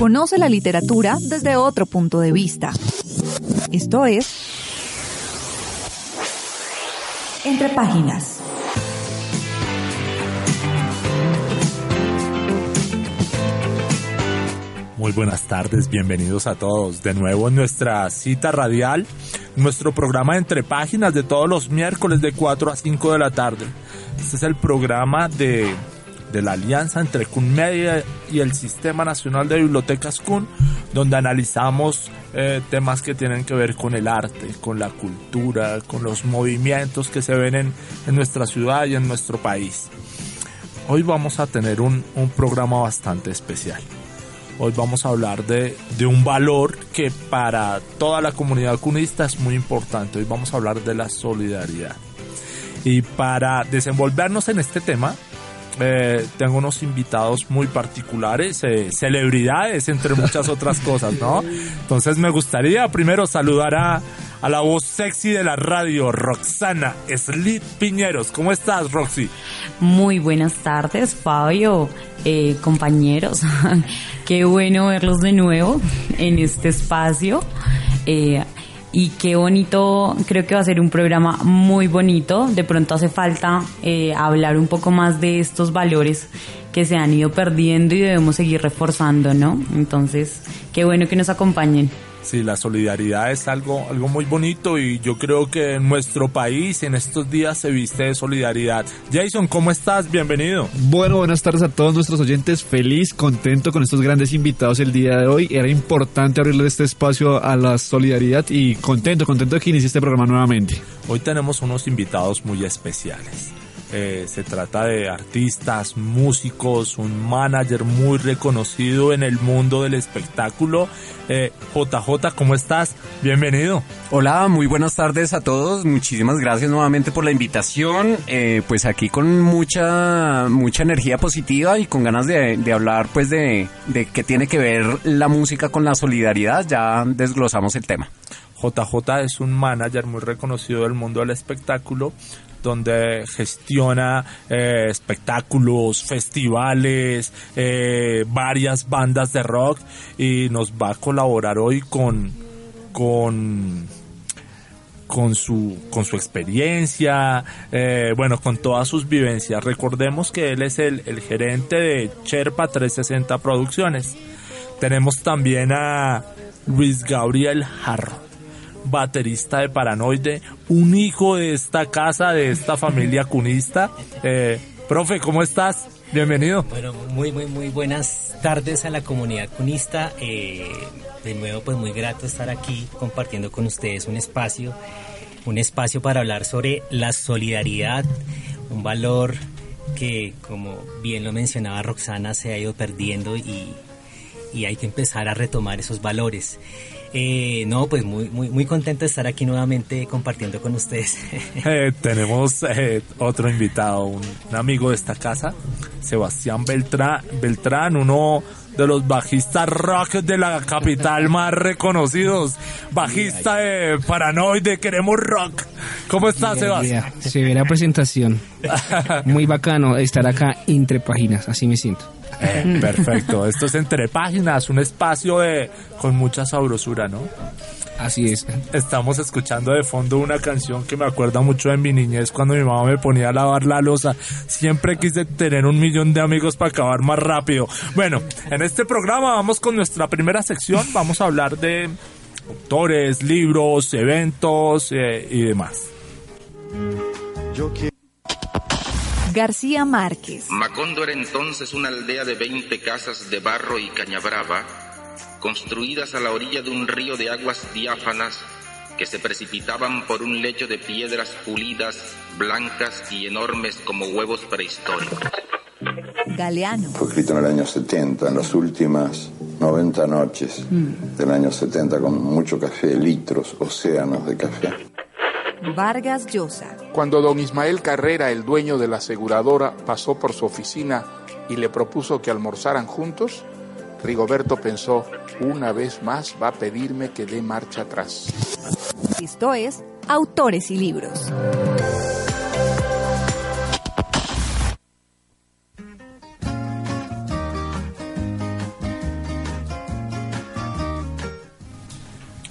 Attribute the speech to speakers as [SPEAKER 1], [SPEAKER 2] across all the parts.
[SPEAKER 1] Conoce la literatura desde otro punto de vista. Esto es Entre Páginas.
[SPEAKER 2] Muy buenas tardes, bienvenidos a todos. De nuevo en nuestra cita radial, nuestro programa Entre Páginas de todos los miércoles de 4 a 5 de la tarde. Este es el programa de, de la alianza entre CUN Media y el Sistema Nacional de Bibliotecas CUN, donde analizamos eh, temas que tienen que ver con el arte, con la cultura, con los movimientos que se ven en, en nuestra ciudad y en nuestro país. Hoy vamos a tener un, un programa bastante especial. Hoy vamos a hablar de, de, un valor que para toda la comunidad cunista es muy importante. Hoy vamos a hablar de la solidaridad. Y para desenvolvernos en este tema, eh, tengo unos invitados muy particulares, eh, celebridades, entre muchas otras cosas, ¿no? Entonces me gustaría primero saludar a, la voz sexy de la radio, Roxana Slit Piñeros. ¿Cómo estás, Roxy?
[SPEAKER 3] Muy buenas tardes, Fabio, eh, compañeros. qué bueno verlos de nuevo en este espacio. Eh, y qué bonito, creo que va a ser un programa muy bonito. De pronto hace falta eh, hablar un poco más de estos valores que se han ido perdiendo y debemos seguir reforzando, ¿no? Entonces, qué bueno que nos acompañen.
[SPEAKER 2] Sí, la solidaridad es algo, algo muy bonito y yo creo que en nuestro país en estos días se viste de solidaridad. Jason, ¿cómo estás? Bienvenido.
[SPEAKER 4] Bueno, buenas tardes a todos nuestros oyentes. Feliz, contento con estos grandes invitados el día de hoy. Era importante abrirle este espacio a la solidaridad y contento, contento de que inicie este programa nuevamente.
[SPEAKER 2] Hoy tenemos unos invitados muy especiales. Eh, se trata de artistas, músicos, un manager muy reconocido en el mundo del espectáculo. Eh, JJ, ¿cómo estás? Bienvenido.
[SPEAKER 5] Hola, muy buenas tardes a todos. Muchísimas gracias nuevamente por la invitación. Eh, pues aquí con mucha mucha energía positiva y con ganas de, de hablar pues de, de qué tiene que ver la música con la solidaridad. Ya desglosamos el tema.
[SPEAKER 2] JJ es un manager muy reconocido del mundo del espectáculo donde gestiona eh, espectáculos, festivales, eh, varias bandas de rock y nos va a colaborar hoy con con su con su experiencia, eh, bueno, con todas sus vivencias. Recordemos que él es el, gerente de Cherpa 360 Producciones. Tenemos también a Luis Gabriel Jarro baterista de Paranoide, un hijo de esta casa, de esta familia cunista. Eh, profe, ¿cómo estás? Bienvenido.
[SPEAKER 6] Bueno, muy, muy, muy buenas tardes a la comunidad cunista. Eh, de nuevo, pues muy grato estar aquí compartiendo con ustedes un espacio, un espacio para hablar sobre la solidaridad, un valor que, como bien lo mencionaba Roxana, se ha ido perdiendo y, y hay que empezar a retomar esos valores. Eh, no, pues muy, muy, muy contento de estar aquí nuevamente compartiendo con ustedes.
[SPEAKER 2] Eh, tenemos eh, otro invitado, un, amigo de esta casa, Sebastián Beltrán, Beltrán, uno de los bajistas rock de la capital más reconocidos, bajista de Paranoide, queremos rock. ¿Cómo estás, Sebastián?
[SPEAKER 7] Severa presentación. Muy bacano estar acá entre páginas, así me siento.
[SPEAKER 2] Eh, perfecto. Esto es entre páginas, un espacio de con mucha sabrosura, ¿no?
[SPEAKER 7] Así es.
[SPEAKER 2] Estamos escuchando de fondo una canción que me acuerda mucho de mi niñez cuando mi mamá me ponía a lavar la losa. Siempre quise tener un millón de amigos para acabar más rápido. Bueno, en este programa vamos con nuestra primera sección. Vamos a hablar de autores, libros, eventos eh, y demás.
[SPEAKER 1] Yo quiero García Márquez.
[SPEAKER 8] Macondo era entonces una aldea de 20 casas de barro y cañabrava, construidas a la orilla de un río de aguas diáfanas que se precipitaban por un lecho de piedras pulidas, blancas y enormes como huevos prehistóricos.
[SPEAKER 1] Galeano.
[SPEAKER 9] Fue escrito en el año 70, en las últimas 90 noches del año 70, con mucho café, litros, océanos de café.
[SPEAKER 1] Vargas Llosa.
[SPEAKER 10] Cuando don Ismael Carrera, el dueño de la aseguradora, pasó por su oficina y le propuso que almorzaran juntos, Rigoberto pensó, una vez más va a pedirme que dé marcha atrás.
[SPEAKER 1] Esto es Autores y Libros.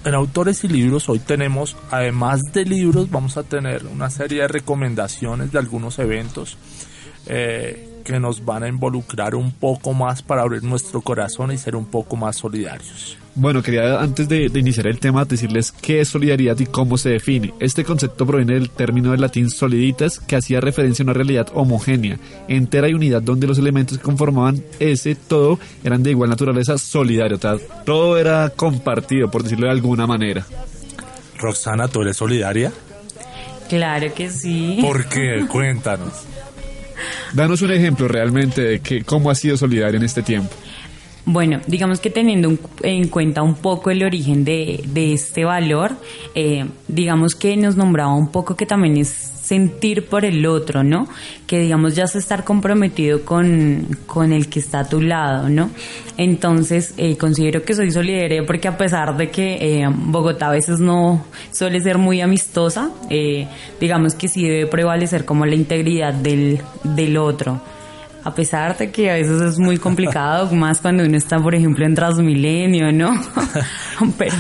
[SPEAKER 2] En Autores y Libros hoy tenemos, además de libros, vamos a tener una serie de recomendaciones de algunos eventos. Eh, que nos van a involucrar un poco más para abrir nuestro corazón y ser un poco más solidarios.
[SPEAKER 4] Bueno, quería antes de, de, iniciar el tema decirles qué es solidaridad y cómo se define. Este concepto proviene del término del latín soliditas que hacía referencia a una realidad homogénea, entera y unidad donde los elementos que conformaban ese todo eran de igual naturaleza solidario, o sea, todo era compartido, por decirlo de alguna manera.
[SPEAKER 2] Roxana, ¿tú eres solidaria?
[SPEAKER 3] Claro que sí.
[SPEAKER 2] ¿Por qué? Cuéntanos.
[SPEAKER 4] Danos un ejemplo realmente de que, cómo ha sido solidario en este tiempo.
[SPEAKER 3] Bueno, digamos que teniendo en cuenta un poco el origen de, este valor, eh, digamos que nos nombraba un poco que también es sentir por el otro, ¿no? Que digamos ya es estar comprometido con, con el que está a tu lado, ¿no? Entonces, eh, considero que soy solidaria porque a pesar de que eh, Bogotá a veces no suele ser muy amistosa, eh, digamos que sí debe prevalecer como la integridad del, del otro a pesar de que a veces es muy complicado, más cuando uno está, por ejemplo, en Transmilenio, ¿no? Pero...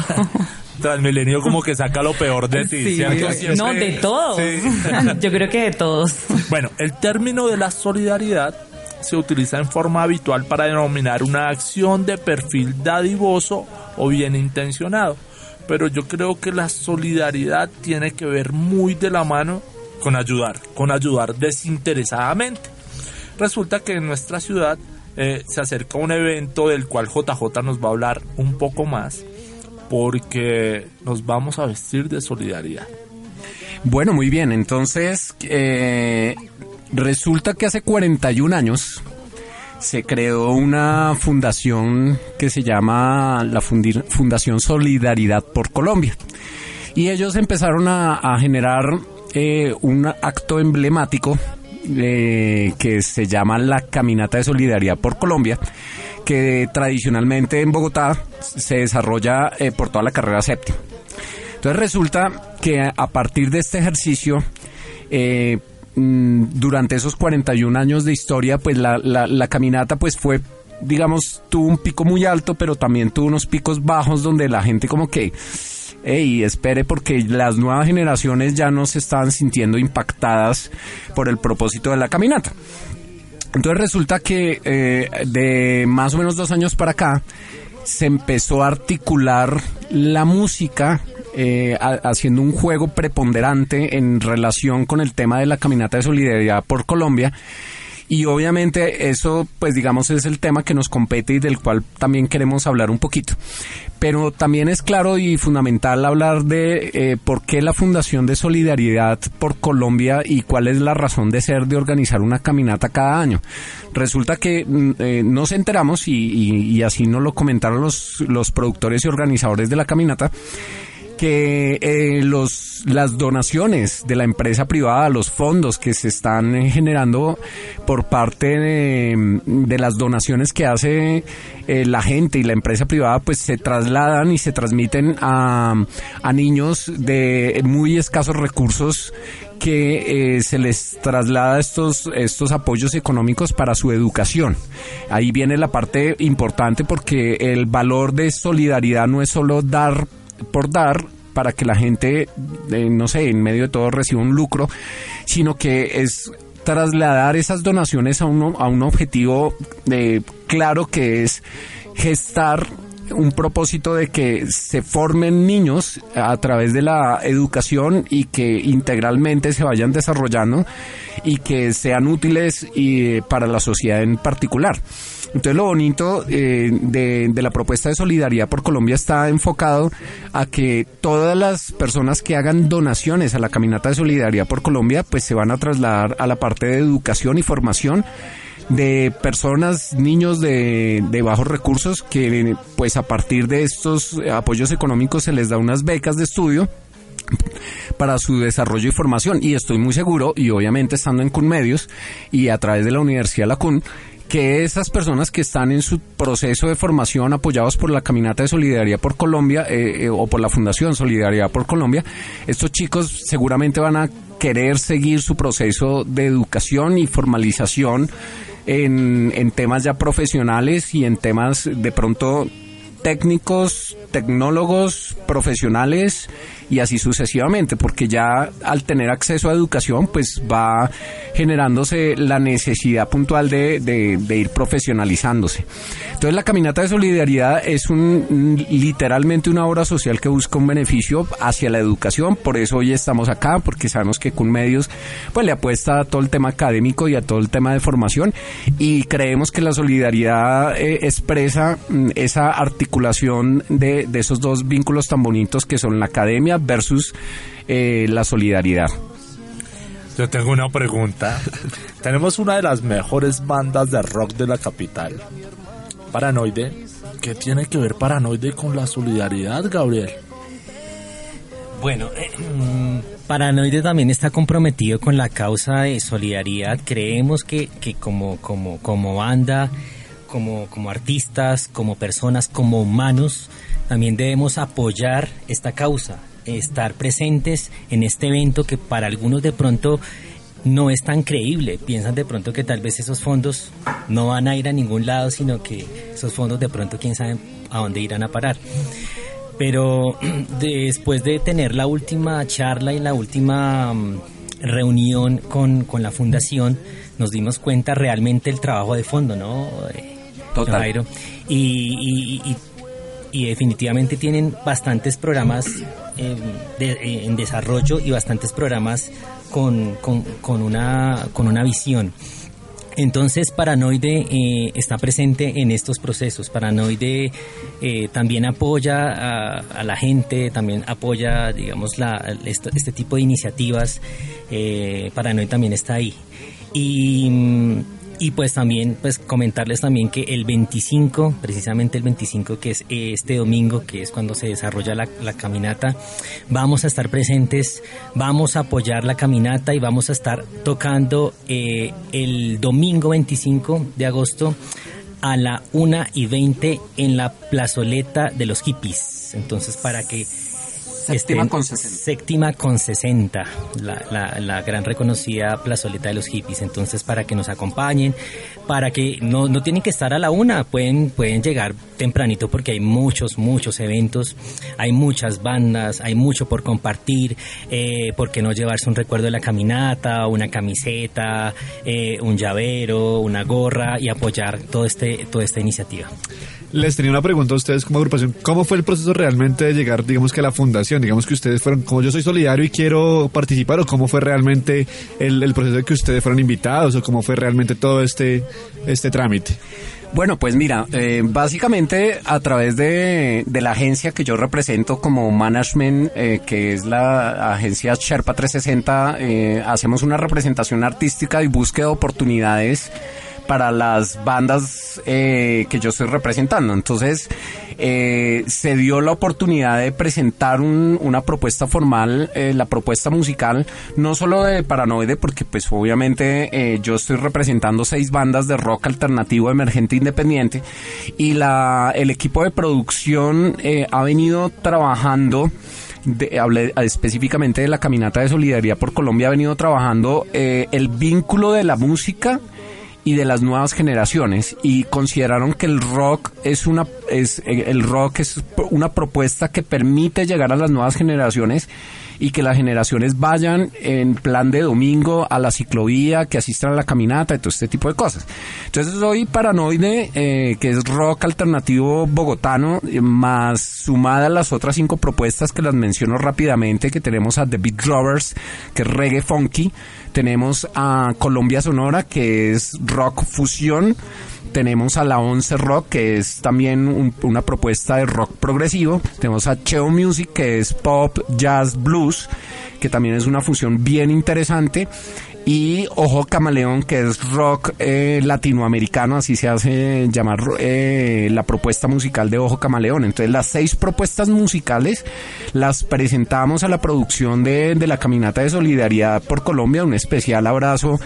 [SPEAKER 2] Transmilenio como que saca lo peor de ti,
[SPEAKER 3] sí,
[SPEAKER 2] ¿cierto?
[SPEAKER 3] No, de todos. Sí. Yo creo que de todos.
[SPEAKER 2] Bueno, el término de la solidaridad se utiliza en forma habitual para denominar una acción de perfil dadivoso o bien intencionado. Pero yo creo que la solidaridad tiene que ver muy de la mano con ayudar, con ayudar desinteresadamente resulta que en nuestra ciudad eh, se acerca un evento del cual JJ nos va a hablar un poco más porque nos vamos a vestir de solidaridad.
[SPEAKER 5] Bueno, muy bien, entonces eh, resulta que hace 41 años se creó una fundación que se llama la Fundación Solidaridad por Colombia. Y ellos empezaron a, generar eh, un acto emblemático eh, que se llama la Caminata de Solidaridad por Colombia, que tradicionalmente en Bogotá se desarrolla eh, por toda la carrera séptima. Entonces resulta que a partir de este ejercicio, eh, mm, durante esos 41 años de historia, pues la, la, caminata pues fue digamos, tuvo un pico muy alto, pero también tuvo unos picos bajos donde la gente como que y espere porque las nuevas generaciones ya no se estaban sintiendo impactadas por el propósito de la caminata. Entonces resulta que eh, de más o menos dos años para acá se empezó a articular la música eh, haciendo un juego preponderante en relación con el tema de la caminata de solidaridad por Colombia y obviamente eso, pues digamos, es el tema que nos compete y del cual también queremos hablar un poquito. Pero también es claro y fundamental hablar de eh, por qué la Fundación de Solidaridad por Colombia y cuál es la razón de ser de organizar una caminata cada año. Resulta que mm, eh, nos enteramos y, así nos lo comentaron los, los productores y organizadores de la caminata que eh, los, las donaciones de la empresa privada, los fondos que se están eh, generando por parte de, las donaciones que hace eh, la gente y la empresa privada, pues se trasladan y se transmiten a, a niños de muy escasos recursos que eh, se les traslada estos, estos apoyos económicos para su educación. Ahí viene la parte importante porque el valor de solidaridad no es solo dar por dar para que la gente, eh, no sé, en medio de todo reciba un lucro, sino que es trasladar esas donaciones a, uno, a un objetivo de, claro que es gestar un propósito de que se formen niños a través de la educación y que integralmente se vayan desarrollando y que sean útiles y, para la sociedad en particular. Entonces lo bonito eh, de, de, la propuesta de solidaridad por Colombia está enfocado a que todas las personas que hagan donaciones a la caminata de solidaridad por Colombia pues se van a trasladar a la parte de educación y formación de personas, niños de, de bajos recursos que pues a partir de estos apoyos económicos se les da unas becas de estudio para su desarrollo y formación. Y estoy muy seguro, y obviamente estando en CUN Medios y a través de la Universidad La CUN, que esas personas que están en su proceso de formación apoyados por la Caminata de Solidaridad por Colombia eh, eh, o por la Fundación Solidaridad por Colombia, estos chicos seguramente van a querer seguir su proceso de educación y formalización en, en temas ya profesionales y en temas de pronto técnicos, tecnólogos, profesionales y así sucesivamente, porque ya al tener acceso a educación, pues va generándose la necesidad puntual de, de, ir profesionalizándose. Entonces la caminata de solidaridad es un literalmente una obra social que busca un beneficio hacia la educación, por eso hoy estamos acá, porque sabemos que con medios pues le apuesta a todo el tema académico y a todo el tema de formación y creemos que la solidaridad eh, expresa mm, esa articulación de, de esos dos vínculos tan bonitos que son la academia versus eh, la solidaridad.
[SPEAKER 2] Yo tengo una pregunta. Tenemos una de las mejores bandas de rock de la capital, Paranoide. ¿Qué tiene que ver Paranoide con la solidaridad, Gabriel?
[SPEAKER 6] Bueno, eh, mm, Paranoide también está comprometido con la causa de solidaridad. Creemos que, que como, como, como banda, como, como artistas, como personas, como humanos, también debemos apoyar esta causa estar presentes en este evento que para algunos de pronto no es tan creíble. Piensan de pronto que tal vez esos fondos no van a ir a ningún lado, sino que esos fondos de pronto quién sabe a dónde irán a parar. Pero después de tener la última charla y la última mm, reunión con, con la fundación, nos dimos cuenta realmente el trabajo de fondo, ¿no? Eh,
[SPEAKER 5] Total.
[SPEAKER 6] y, y, y definitivamente tienen bastantes programas eh, eh, en desarrollo y bastantes programas con, con, una, con una visión. Entonces, Paranoide eh, está presente en estos procesos. Paranoide también apoya a, la gente, también apoya, digamos, la, este, tipo de iniciativas. Paranoide también está ahí. Y mm, y pues también, pues comentarles también que el 25, precisamente el 25 que es este domingo, que es cuando se desarrolla la, caminata, vamos a estar presentes, vamos a apoyar la caminata y vamos a estar tocando eh, el domingo 25 de agosto a la 1 y 20 en la plazoleta de los hippies. Entonces, para que
[SPEAKER 5] Séptima con 60.
[SPEAKER 6] Séptima con 60, la, la, gran reconocida plazoleta de los hippies. Entonces, para que nos acompañen, para que no, no tienen que estar a la una, pueden, pueden llegar tempranito porque hay muchos, muchos eventos, hay muchas bandas, hay mucho por compartir, eh, por qué no llevarse un recuerdo de la caminata, una camiseta, eh, un llavero, una gorra y apoyar todo este, toda esta iniciativa.
[SPEAKER 4] Les tenía una pregunta a ustedes como agrupación. ¿Cómo fue el proceso realmente de llegar, digamos que a la fundación? Digamos que ustedes fueron, como yo soy solidario y quiero participar, o cómo fue realmente el, proceso de que ustedes fueron invitados, o cómo fue realmente todo este, este trámite.
[SPEAKER 5] Bueno, pues mira, eh, básicamente a través de, la agencia que yo represento como management, eh, que es la agencia Sherpa 360, eh, hacemos una representación artística y búsqueda de oportunidades para las bandas eh, que yo estoy representando. Entonces, eh, se dio la oportunidad de presentar una propuesta formal, eh, la propuesta musical, no solo de Paranoide, porque pues obviamente yo estoy representando seis bandas de rock alternativo emergente independiente y la, el equipo de producción ha venido trabajando de, hablé específicamente de la caminata de solidaridad por Colombia, ha venido trabajando el vínculo de la música y de las nuevas generaciones y consideraron que el rock es una es el rock es una propuesta que permite llegar a las nuevas generaciones y que las generaciones vayan en plan de domingo a la ciclovía, que asistan a la caminata y todo este tipo de cosas. Entonces hoy Paranoide, eh, que es rock alternativo bogotano, eh, más sumada a las otras cinco propuestas que las menciono rápidamente, que tenemos a The Beat Rovers, que es reggae funky, tenemos a Colombia Sonora, que es rock fusión, tenemos a la Once Rock, que es también una propuesta de rock progresivo. Tenemos a Cheo Music, que es pop, jazz, blues, que también es una fusión bien interesante. Y Ojo Camaleón, que es rock eh, latinoamericano, así se hace llamar eh, la propuesta musical de Ojo Camaleón. Entonces las seis propuestas musicales las presentamos a la producción de, de la Caminata de Solidaridad por Colombia. Un especial abrazo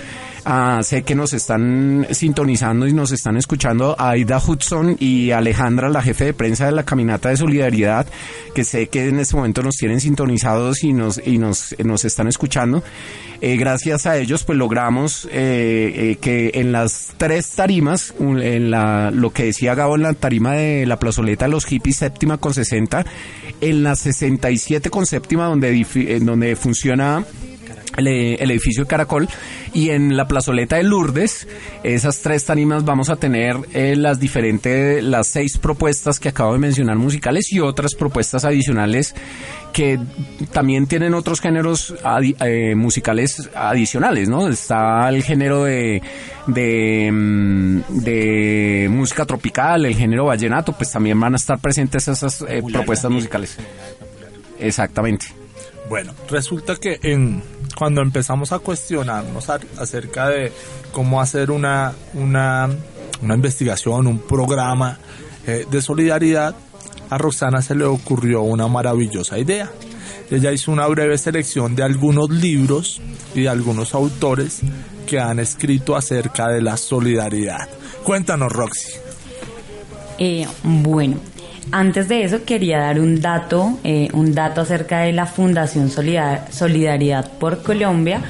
[SPEAKER 5] Ah, sé que nos están sintonizando y nos están escuchando a Aida Hudson y Alejandra, la jefe de prensa de la Caminata de Solidaridad, que sé que en este momento nos tienen sintonizados y nos, y nos, nos están escuchando. Eh, gracias a ellos, pues logramos eh, eh, que en las tres tarimas, en la, lo que decía Gabo en la tarima de la plazoleta los hippies séptima con 60, en la 67 con séptima donde, donde funciona el, edificio de Caracol y en la plazoleta de Lourdes, esas tres tarimas vamos a tener eh, las diferentes, las seis propuestas que acabo de mencionar musicales y otras propuestas adicionales que también tienen otros géneros eh, musicales adicionales, ¿no? Está el género de, de, mm, de, música tropical, el género vallenato, pues también van a estar presentes esas eh, propuestas musicales. Exactamente.
[SPEAKER 2] Bueno, resulta que en cuando empezamos a cuestionarnos acerca de cómo hacer una, una, una investigación, un programa eh, de solidaridad, a Roxana se le ocurrió una maravillosa idea. Ella hizo una breve selección de algunos libros y de algunos autores que han escrito acerca de la solidaridad. Cuéntanos, Roxy.
[SPEAKER 3] Eh, bueno, antes de eso quería dar un dato, eh, un dato acerca de la Fundación Solidaridad por Colombia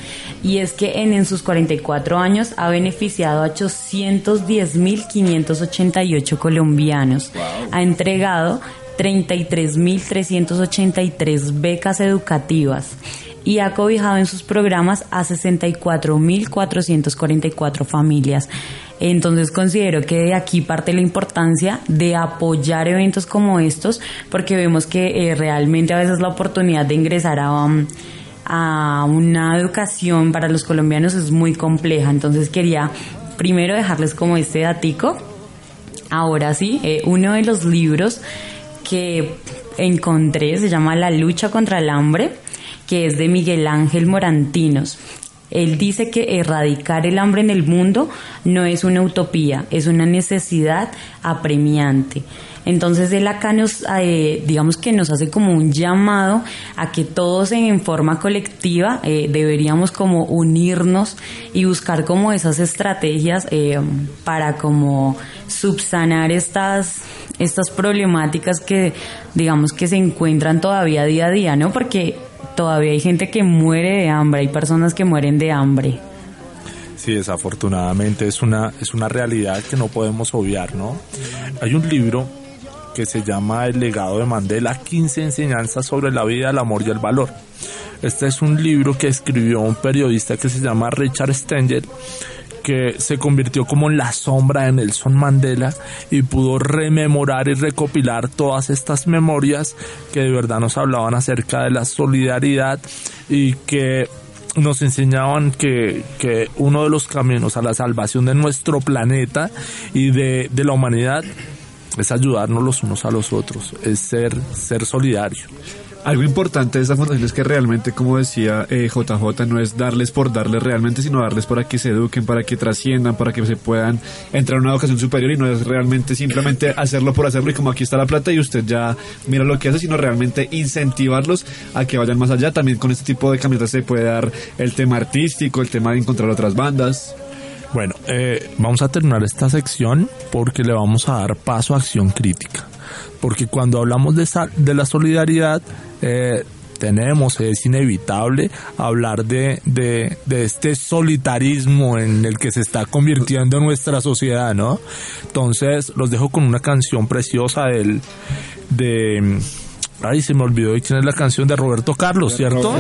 [SPEAKER 3] y es que en, sus 44 años ha beneficiado a 810.588 colombianos. Ha entregado 33.383 becas educativas y ha cobijado en sus programas a 64.444 familias. Entonces considero que de aquí parte la importancia de apoyar eventos como estos, porque vemos que eh, realmente a veces la oportunidad de ingresar a, um, a una educación para los colombianos es muy compleja. Entonces quería primero dejarles como este datico. Ahora sí, eh, uno de los libros que encontré se llama La lucha contra el hambre, que es de Miguel Ángel Morantinos. Él dice que erradicar el hambre en el mundo no es una utopía, es una necesidad apremiante. Entonces él acá nos, eh, digamos que nos hace como un llamado a que todos en forma colectiva eh, deberíamos como unirnos y buscar como esas estrategias eh, para como subsanar estas, estas problemáticas que digamos que se encuentran todavía día a día, ¿no? Porque todavía hay gente que muere de hambre, hay personas que mueren de hambre.
[SPEAKER 2] Sí, desafortunadamente es una, es una realidad que no podemos obviar, ¿no? Hay un libro que se llama El legado de Mandela, 15 enseñanzas sobre la vida, el amor y el valor. Este es un libro que escribió un periodista que se llama Richard Stenger que se convirtió como en la sombra de Nelson Mandela y pudo rememorar y recopilar todas estas memorias que de verdad nos hablaban acerca de la solidaridad y que nos enseñaban que, que uno de los caminos a la salvación de nuestro planeta y de, de la humanidad es ayudarnos los unos a los otros, es ser, ser solidario.
[SPEAKER 4] Algo importante de esta fundación es que realmente, como decía JJ, eh, no es darles por darles realmente, sino darles para que se eduquen, para que trasciendan, para que se puedan entrar a una educación superior y no es realmente simplemente hacerlo por hacerlo y como aquí está la plata y usted ya mira lo que hace, sino realmente incentivarlos a que vayan más allá. También con este tipo de camisetas se puede dar el tema artístico, el tema de encontrar otras bandas.
[SPEAKER 2] Bueno, eh, vamos a terminar esta sección porque le vamos a dar paso a acción crítica. Porque cuando hablamos de, de la solidaridad, eh, tenemos, es inevitable hablar de, de, de, este solitarismo en el que se está convirtiendo nuestra sociedad, ¿no? Entonces, los dejo con una canción preciosa del, de, Ay, se me olvidó de quién es la canción de Roberto Carlos, ¿cierto?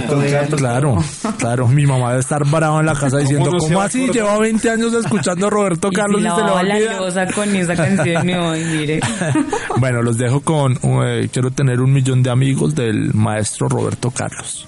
[SPEAKER 2] Claro, claro. Mi mamá debe estar brava en la casa diciendo, ¿cómo, así? Lleva 20 años escuchando a Roberto Carlos y, se le va
[SPEAKER 3] la con esa canción mire.
[SPEAKER 2] bueno, los dejo con eh, Quiero tener un millón de amigos del maestro Roberto Carlos.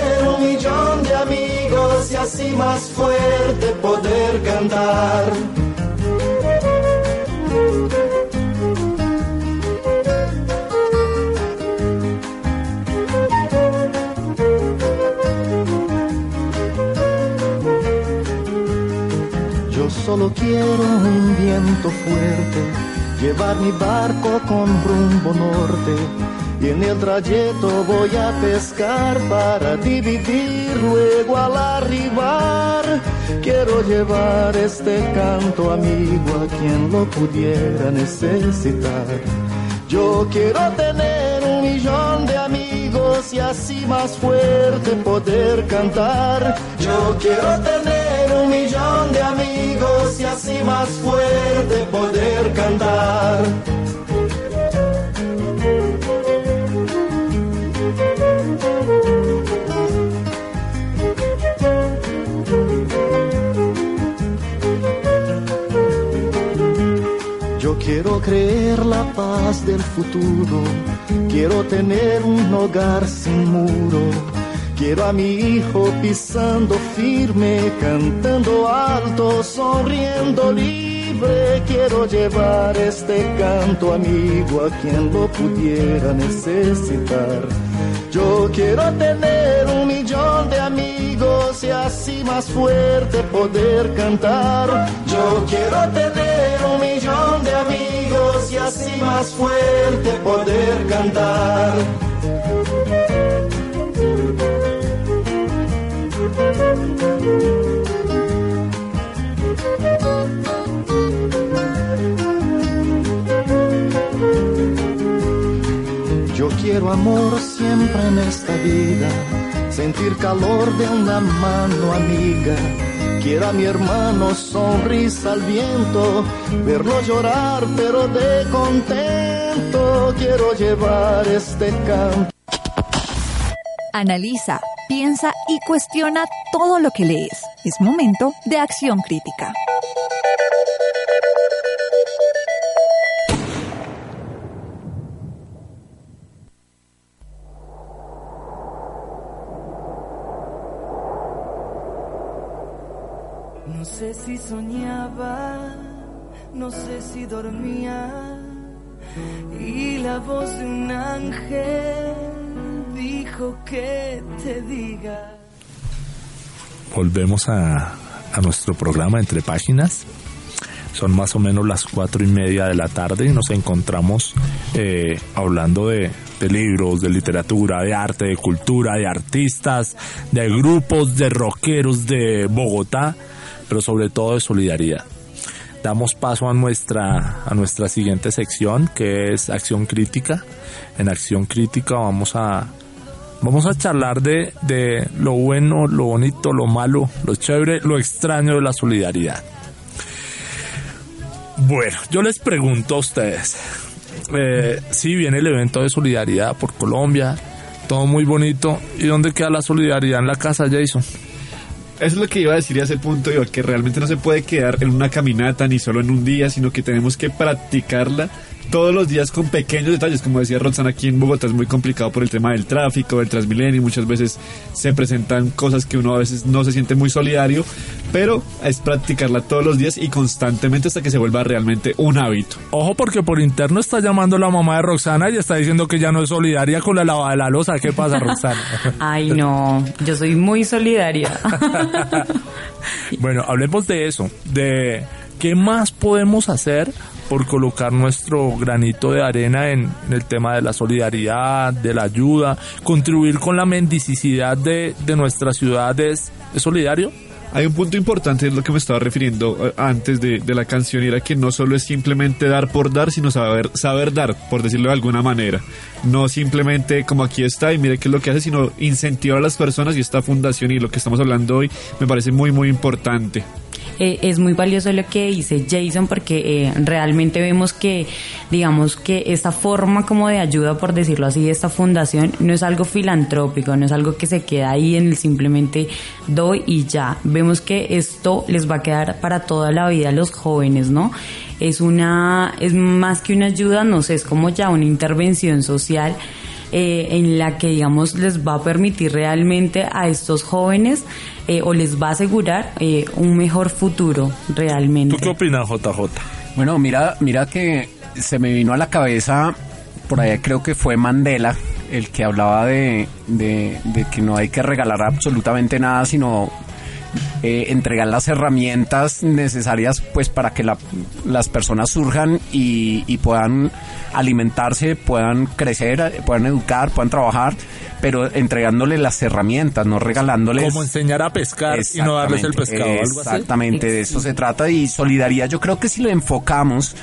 [SPEAKER 11] millón de amigos y así más fuerte poder cantar. Yo solo quiero un viento fuerte, llevar mi barco con rumbo norte. Y en el trayecto voy a pescar para dividir luego al arribar. Quiero llevar este canto amigo a quien lo pudiera necesitar. Yo quiero tener un millón de amigos y así más fuerte poder cantar. Yo quiero tener un millón de amigos y así más fuerte poder cantar. Quiero creer la paz del futuro, quiero tener un hogar sin muro. Quiero a mi hijo pisando firme, cantando alto, sonriendo libre. Quiero llevar este canto amigo a quien lo pudiera necesitar. Yo quiero tener un millón de amigos y así más fuerte poder cantar. Yo quiero tener un millón de amigos y así más fuerte poder cantar. Yo quiero amor siempre en esta vida, sentir calor de una mano amiga. Quiero a mi hermano sonrisa al viento, verlo llorar pero de contento. Quiero llevar este canto.
[SPEAKER 1] Analiza, piensa y cuestiona todo lo que lees. Es momento de acción crítica.
[SPEAKER 12] Sé si soñaba, no sé si dormía, y la voz de un ángel dijo que te diga.
[SPEAKER 2] Volvemos a, a nuestro programa Entre Páginas. Son más o menos las cuatro y media de la tarde y nos encontramos eh, hablando de, de libros, de literatura, de arte, de cultura, de artistas, de grupos, de rockeros de Bogotá, pero sobre todo de solidaridad. Damos paso a nuestra, a nuestra siguiente sección que es Acción Crítica. En Acción Crítica vamos a, vamos a charlar de, de lo bueno, lo bonito, lo malo, lo chévere, lo extraño de la solidaridad. Bueno, yo les pregunto a ustedes, eh, si viene el evento de solidaridad por Colombia, todo muy bonito, ¿y dónde queda la solidaridad en la casa, Jason?
[SPEAKER 4] Eso es lo que iba a decir y hace punto, yo, que realmente no se puede quedar en una caminata ni solo en un día, sino que tenemos que practicarla todos los días con pequeños detalles. Como decía Roxana, aquí en Bogotá es muy complicado por el tema del tráfico, del Transmilenio, muchas veces se presentan cosas que uno a veces no se siente muy solidario, pero es practicarla todos los días y constantemente hasta que se vuelva realmente un hábito.
[SPEAKER 2] Ojo porque por interno está llamando la mamá de Roxana y está diciendo que ya no es solidaria con la lavada de la losa. ¿Qué pasa, Roxana?
[SPEAKER 3] Ay, no, yo soy muy solidaria.
[SPEAKER 2] bueno, hablemos de eso, de qué más podemos hacer por colocar nuestro granito de arena en, en, el tema de la solidaridad, de la ayuda, contribuir con la mendicidad de, de nuestras ciudades. ¿Es solidario?
[SPEAKER 4] Hay un punto importante, es lo que me estaba refiriendo antes de, la canción, era que no solo es simplemente dar por dar, sino saber, saber dar, por decirlo de alguna manera. No simplemente como aquí está y mire qué es lo que hace, sino incentivar a las personas y esta fundación y lo que estamos hablando hoy me parece muy, muy importante.
[SPEAKER 3] Eh, es muy valioso lo que dice Jason porque eh, realmente vemos que, digamos que esta forma como de ayuda, por decirlo así, de esta fundación no es algo filantrópico, no es algo que se queda ahí en el simplemente doy y ya. Vemos que esto les va a quedar para toda la vida a los jóvenes, ¿no? Es una, es más que una ayuda, no sé, es como ya una intervención social eh, en la que, digamos, les va a permitir realmente a estos jóvenes eh, o les va a asegurar eh, un mejor futuro realmente.
[SPEAKER 2] ¿Tú qué opinas, JJ?
[SPEAKER 5] Bueno, mira, mira que se me vino a la cabeza, por ahí creo que fue Mandela, el que hablaba de, de, de que no hay que regalar absolutamente nada, sino eh, entregar las herramientas necesarias pues para que la, las personas surjan y, y, puedan alimentarse, puedan crecer, puedan educar, puedan trabajar, pero entregándole las herramientas, no regalándoles.
[SPEAKER 2] Como enseñar a pescar y no darles el pescado. ¿algo
[SPEAKER 5] exactamente,
[SPEAKER 2] así?
[SPEAKER 5] de eso se trata y solidaridad. Yo creo que si lo enfocamos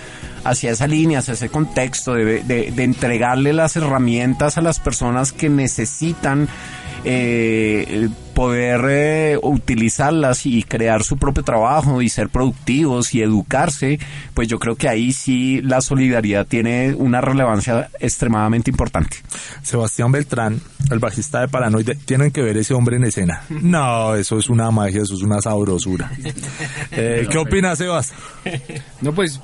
[SPEAKER 5] hacia esa línea, hacia ese contexto de, de, de entregarle las herramientas a las personas que necesitan eh, poder eh, utilizarlas y crear su propio trabajo y ser productivos y educarse, pues yo creo que ahí sí la solidaridad tiene una relevancia extremadamente importante.
[SPEAKER 2] Sebastián Beltrán, el bajista de Paranoide, tienen que ver ese hombre en escena. No, eso es una magia, eso es una sabrosura. Eh, ¿Qué opinas, Sebas?
[SPEAKER 7] No, pues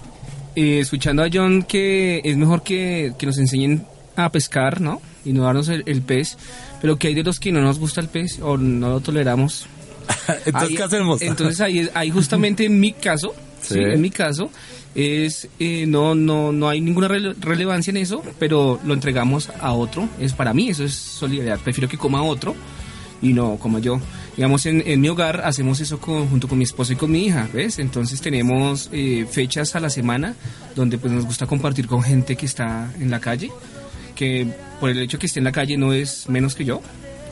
[SPEAKER 7] eh, escuchando a John que es mejor que, que nos enseñen a pescar, ¿no? Y no darnos el, el, pez. Pero que hay de los que no nos gusta el pez o no lo toleramos.
[SPEAKER 2] entonces,
[SPEAKER 7] ahí,
[SPEAKER 2] ¿qué hacemos?
[SPEAKER 7] Entonces ahí, ahí justamente en mi caso, sí. ¿sí? en mi caso, es eh, no no no hay ninguna rele relevancia en eso, pero lo entregamos a otro. Es para mí eso es solidaridad. Prefiero que coma otro y no como yo. Digamos, en, en mi hogar hacemos eso con, junto con mi esposa y con mi hija, ¿ves? Entonces tenemos eh, fechas a la semana donde pues nos gusta compartir con gente que está en la calle que por el hecho que esté en la calle no es menos que yo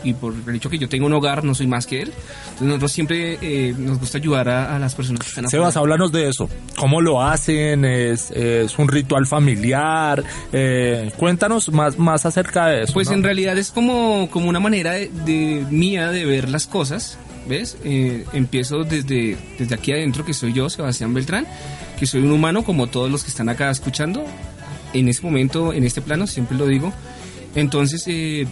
[SPEAKER 7] y por el hecho que yo tengo un hogar no soy más que él. Entonces nosotros siempre eh, nos gusta ayudar a, a, las personas que están
[SPEAKER 2] Sebas, háblanos de eso. ¿Cómo lo hacen? ¿Es, es un ritual familiar? Eh, cuéntanos más, más acerca de eso.
[SPEAKER 7] Pues
[SPEAKER 2] ¿no?
[SPEAKER 7] en realidad es como, como una manera de, de mía de ver las cosas. ¿Ves? Eh, empiezo desde, desde aquí adentro, que soy yo, Sebastián Beltrán, que soy un humano como todos los que están acá escuchando, en ese momento, en este plano, siempre lo digo. Entonces, eh,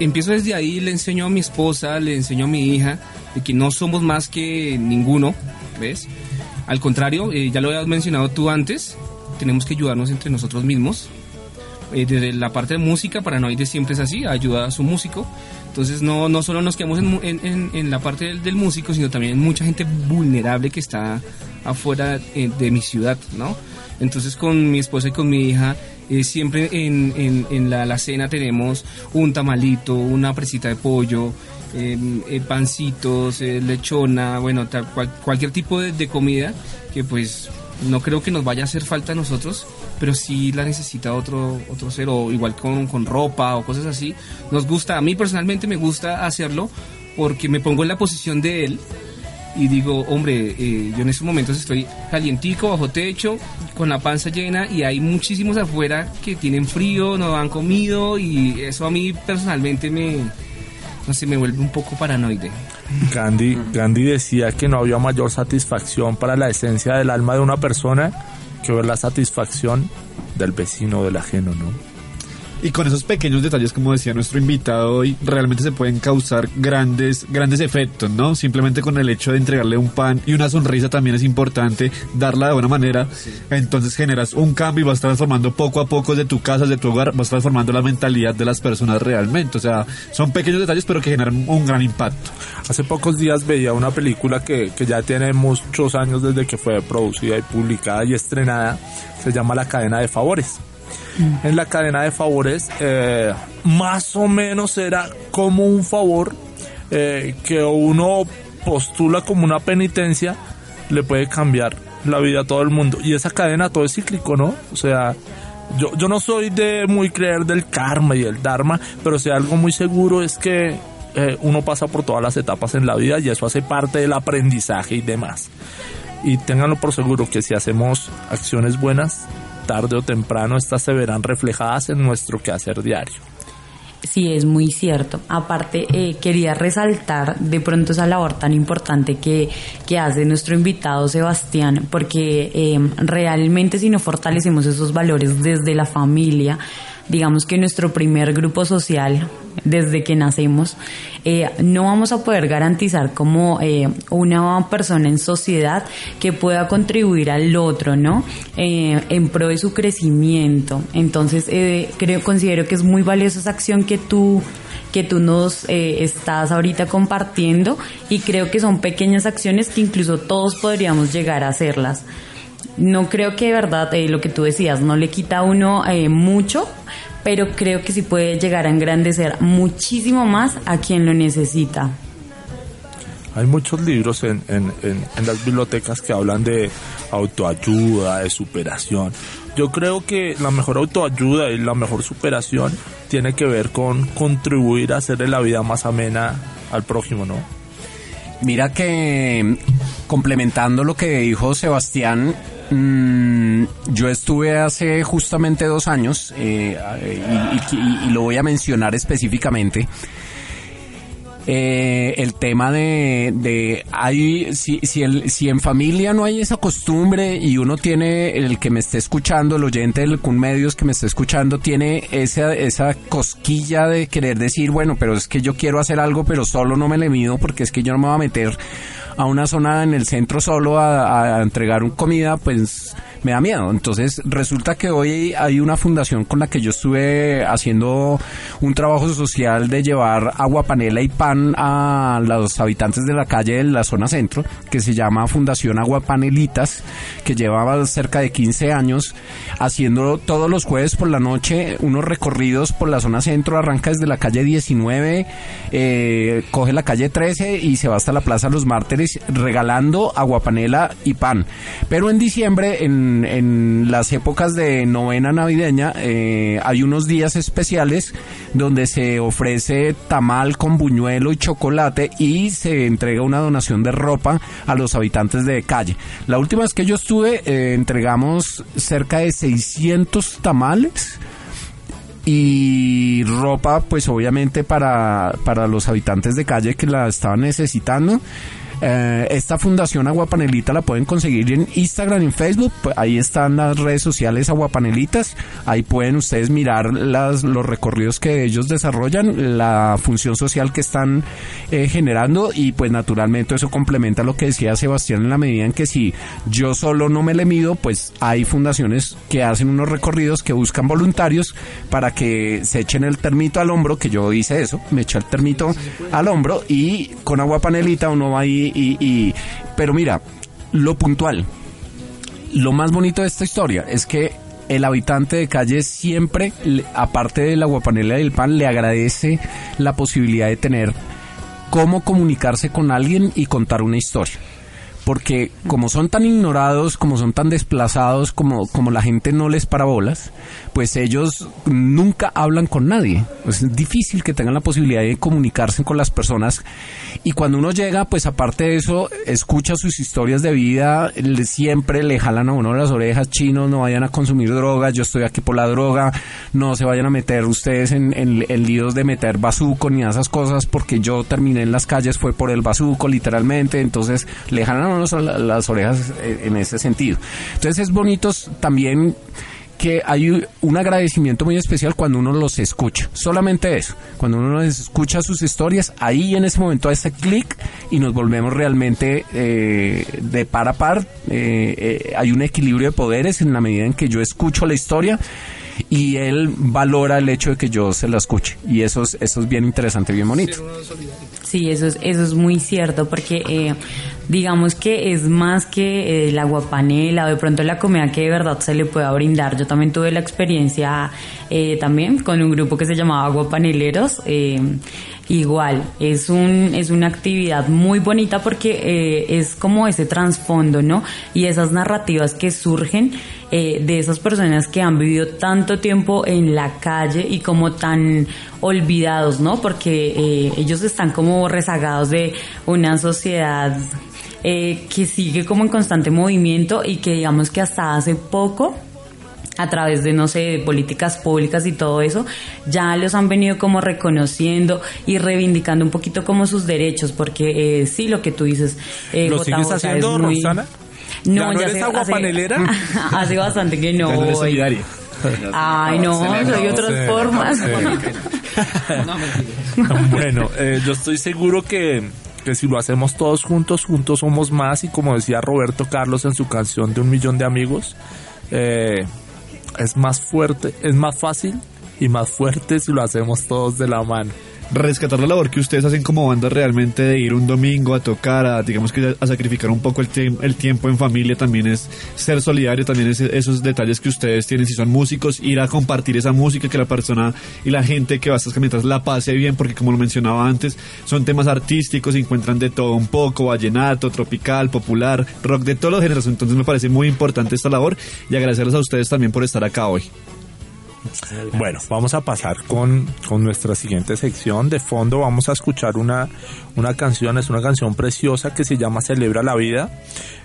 [SPEAKER 7] empiezo desde ahí, le enseño a mi esposa, le enseño a mi hija, de que no somos más que ninguno, ¿ves? Al contrario, eh, ya lo habías mencionado tú antes, tenemos que ayudarnos entre nosotros mismos. Eh, desde la parte de música, Paranoide siempre es así, ayuda a su músico. Entonces no, no solo nos quedamos en, en, en la parte del, del, músico, sino también en mucha gente vulnerable que está afuera eh, de mi ciudad, ¿no? Entonces con mi esposa y con mi hija eh, siempre en, en, la, cena tenemos un tamalito, una presita de pollo, eh, eh, pancitos, lechona, bueno, cualquier tipo de, de, comida que pues no creo que nos vaya a hacer falta a nosotros, pero sí la necesita otro, otro ser, o igual con, con ropa o cosas así. Nos gusta, a mí personalmente me gusta hacerlo porque me pongo en la posición de él y digo, hombre, eh, yo en estos momentos estoy calientico, bajo techo, con la panza llena y hay muchísimos afuera que tienen frío, no han comido y eso a mí personalmente me, no sé, me vuelve un poco paranoide.
[SPEAKER 2] Gandhi, Gandhi decía que no había mayor satisfacción para la esencia del alma de una persona que ver la satisfacción del vecino del ajeno, ¿no?
[SPEAKER 4] Y con esos pequeños detalles, como decía nuestro invitado hoy, realmente se pueden causar grandes, grandes efectos, ¿no? Simplemente con el hecho de entregarle un pan y una sonrisa también es importante, darla de buena manera. Sí. Entonces generas un cambio y vas transformando poco a poco de tu casa, de tu hogar, vas transformando la mentalidad de las personas realmente. O sea, son pequeños detalles, pero que generan un gran impacto.
[SPEAKER 2] Hace pocos días veía una película que, que ya tiene muchos años desde que fue producida y publicada y estrenada. Se llama La cadena de favores en la cadena de favores, eh, más o menos era como un favor eh, que uno postula como una penitencia, le puede cambiar la vida a todo el mundo. Y esa cadena todo es cíclico, ¿no? O sea, yo, yo no soy de muy creer del karma y el dharma, pero si algo muy seguro es que eh, uno pasa por todas las etapas en la vida y eso hace parte del aprendizaje y demás. Y ténganlo por seguro que si hacemos acciones buenas, tarde o temprano estas se verán reflejadas en nuestro quehacer diario.
[SPEAKER 3] Sí, es muy cierto. Aparte, eh, quería resaltar de pronto esa labor tan importante que, que hace nuestro invitado Sebastián, porque eh, realmente si no fortalecemos esos valores desde la familia, digamos que nuestro primer grupo social desde que nacemos, eh, no vamos a poder garantizar como eh, una persona en sociedad que pueda contribuir al otro, ¿no? Eh, en pro de su crecimiento. Entonces, creo, considero que es muy valiosa esa acción que tú que tú nos estás ahorita compartiendo y creo que son pequeñas acciones que incluso todos podríamos llegar a hacerlas no creo que de verdad lo que tú decías no le quita a uno mucho, pero creo que sí puede llegar a engrandecer muchísimo más a quien lo necesita.
[SPEAKER 2] Hay muchos libros en, en, en, las bibliotecas que hablan de autoayuda, de superación. Yo creo que la mejor autoayuda y la mejor superación tiene que ver con contribuir a hacerle la vida más amena al prójimo, ¿no?
[SPEAKER 5] Mira que complementando lo que dijo Sebastián, Yo estuve hace justamente dos años eh, y, lo voy a mencionar específicamente. Eh, el tema de, de hay, si, si, el, si en familia no hay esa costumbre y uno tiene, el que me esté escuchando, el oyente del CUN Medios que me esté escuchando, tiene esa, esa cosquilla de querer decir, bueno, pero es que yo quiero hacer algo, pero solo no me le mido porque es que yo no me voy a meter a una zona en el centro solo a, a entregar un comida, pues me da miedo. Entonces resulta que hoy hay una fundación con la que yo estuve haciendo un trabajo social de llevar agua panela y pan a los habitantes de la calle de la zona centro, que se llama Fundación Agua Panelitas, que llevaba cerca de 15 años haciendo todos los jueves por la noche unos recorridos por la zona centro, arranca desde la calle 19, eh, coge la calle 13 y se va hasta la Plaza Los Mártires regalando agua panela y pan. Pero en diciembre, en en, las épocas de novena navideña eh, hay unos días especiales donde se ofrece tamal con buñuelo y chocolate y se entrega una donación de ropa a los habitantes de calle. La última vez que yo estuve eh, entregamos cerca de 600 tamales y ropa pues obviamente para, para los habitantes de calle que la estaban necesitando eh, esta fundación Aguapanelita la pueden conseguir en Instagram, en Facebook, pues, ahí están las redes sociales Aguapanelitas, ahí pueden ustedes mirar las, los recorridos que ellos desarrollan, la función social que están eh, generando y pues naturalmente eso complementa lo que decía Sebastián en la medida en que si yo solo no me le mido, pues hay fundaciones que hacen unos recorridos que buscan voluntarios para que se echen el termito al hombro, que yo hice eso, me eché el termito al hombro y con agua panelita uno va ahí y, pero mira, lo puntual, lo más bonito de esta historia es que el habitante de calle siempre, aparte de la guapanela y del pan, le agradece la posibilidad de tener cómo comunicarse con alguien y contar una historia porque como son tan ignorados, como son tan desplazados, como, como la gente no les para bolas, pues ellos nunca hablan con nadie. Es difícil que tengan la posibilidad de comunicarse con las personas. Y cuando uno llega, pues aparte de eso, escucha sus historias de vida, siempre le jalan a uno las orejas, chinos, no vayan a consumir drogas, yo estoy aquí por la droga, no se vayan a meter ustedes en, en, líos de meter bazuco ni esas cosas, porque yo terminé en las calles fue por el bazuco, literalmente, entonces le jalan las orejas eh, en ese sentido. Entonces es bonito también que hay un agradecimiento muy especial cuando uno los escucha. Solamente eso. Cuando uno escucha sus historias, ahí en ese momento hace clic y nos volvemos realmente eh, de par a par. Eh, hay un equilibrio de poderes en la medida en que yo escucho la historia y él valora el hecho de que yo se la escuche. Y eso es, eso es bien interesante, bien bonito.
[SPEAKER 3] Sí, eso es, eso es muy cierto, porque eh, digamos que es más que el agua panela o de pronto la comida que de verdad se le pueda brindar. Yo también tuve la experiencia eh, también con un grupo que se llamaba Aguapaneleros. Eh, igual, es, un, es una actividad muy bonita porque eh, es como ese trasfondo, ¿no? Y esas narrativas que surgen eh, de esas personas que han vivido tanto tiempo en la calle y como tan olvidados, ¿no? Porque eh, ellos están como rezagados de una sociedad que sigue como en constante movimiento y que digamos que hasta hace poco a través de, no sé, de políticas públicas y todo eso, ya los han venido como reconociendo y reivindicando un poquito como sus derechos, porque eh, sí, lo que tú dices, eh,
[SPEAKER 2] ¿Lo sigues haciendo,
[SPEAKER 3] es muy-
[SPEAKER 2] Roxana?
[SPEAKER 3] No,
[SPEAKER 2] ¿Ya no
[SPEAKER 3] ya
[SPEAKER 2] eres
[SPEAKER 3] hace-
[SPEAKER 2] agua
[SPEAKER 3] hace-
[SPEAKER 2] panelera?
[SPEAKER 3] hace bastante que no. Ay, no, soy otras
[SPEAKER 2] sí,
[SPEAKER 3] formas.
[SPEAKER 2] bueno, eh, yo estoy seguro que, que si lo hacemos todos juntos, juntos somos más y como decía Roberto Carlos en su canción de un millón de amigos, eh, es más fuerte, es más fácil y más fuerte si lo hacemos todos de la mano.
[SPEAKER 4] Rescatar la labor que ustedes hacen como banda realmente de ir un domingo a tocar, a digamos que a sacrificar un poco el, el tiempo en familia también es ser solidario, también es esos detalles que ustedes tienen si son músicos, ir a compartir esa música que la persona y la gente que va a estas caminatas la pase bien, porque como lo mencionaba antes, son temas artísticos, se encuentran de todo un poco, vallenato, tropical, popular, rock de todos los géneros, entonces me parece muy importante esta labor y agradecerles a ustedes también por estar acá hoy.
[SPEAKER 2] Bueno, vamos a pasar con, con nuestra siguiente sección. De fondo vamos a escuchar una, una canción, es una canción preciosa que se llama Celebra la Vida.